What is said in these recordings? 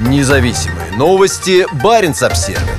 Независимые новости. Барин обсерва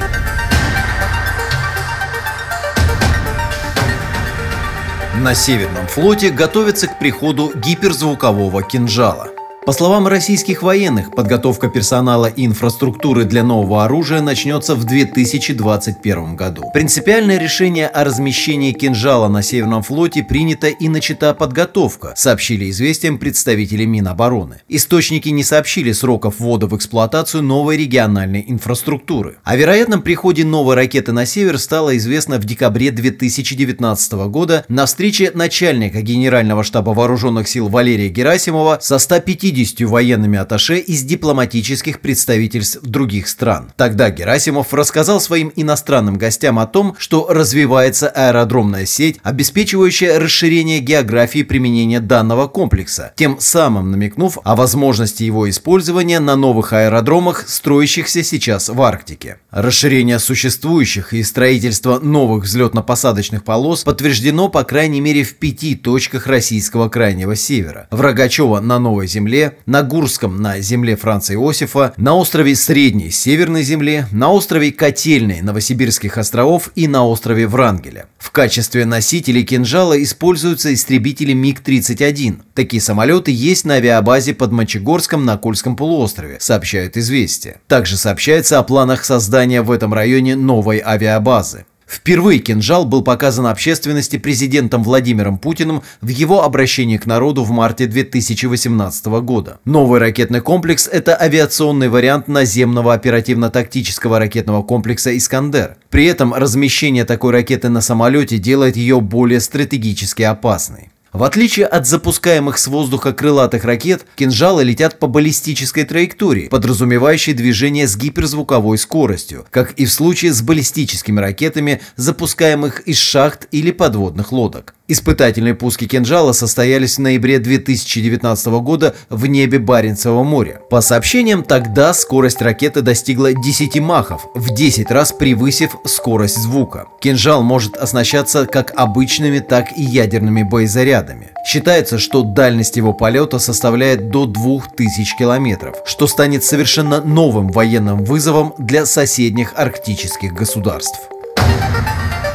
На Северном флоте готовятся к приходу гиперзвукового кинжала – по словам российских военных, подготовка персонала и инфраструктуры для нового оружия начнется в 2021 году. Принципиальное решение о размещении кинжала на Северном флоте принято и начата подготовка, сообщили известиям представители Минобороны. Источники не сообщили сроков ввода в эксплуатацию новой региональной инфраструктуры. О вероятном приходе новой ракеты на север стало известно в декабре 2019 года на встрече начальника Генерального штаба Вооруженных сил Валерия Герасимова со 150 50 военными атташе из дипломатических представительств других стран. Тогда Герасимов рассказал своим иностранным гостям о том, что развивается аэродромная сеть, обеспечивающая расширение географии применения данного комплекса, тем самым намекнув о возможности его использования на новых аэродромах, строящихся сейчас в Арктике. Расширение существующих и строительство новых взлетно-посадочных полос подтверждено по крайней мере в пяти точках российского крайнего севера. В Рогачево на Новой Земле, на Гурском на земле Франца Иосифа, на острове Средней Северной земле, на острове Котельной Новосибирских островов и на острове Врангеля. В качестве носителей кинжала используются истребители МиГ-31. Такие самолеты есть на авиабазе под Мочегорском на Кольском полуострове, сообщают «Известия». Также сообщается о планах создания в этом районе новой авиабазы. Впервые кинжал был показан общественности президентом Владимиром Путиным в его обращении к народу в марте 2018 года. Новый ракетный комплекс – это авиационный вариант наземного оперативно-тактического ракетного комплекса «Искандер». При этом размещение такой ракеты на самолете делает ее более стратегически опасной. В отличие от запускаемых с воздуха крылатых ракет, кинжалы летят по баллистической траектории, подразумевающей движение с гиперзвуковой скоростью, как и в случае с баллистическими ракетами, запускаемых из шахт или подводных лодок. Испытательные пуски кинжала состоялись в ноябре 2019 года в небе Баренцева моря. По сообщениям, тогда скорость ракеты достигла 10 махов, в 10 раз превысив скорость звука. Кинжал может оснащаться как обычными, так и ядерными боезарядами. Считается, что дальность его полета составляет до 2000 километров, что станет совершенно новым военным вызовом для соседних арктических государств.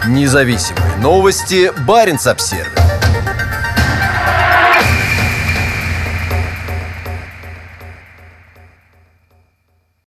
Независимые новости. Барин обсервис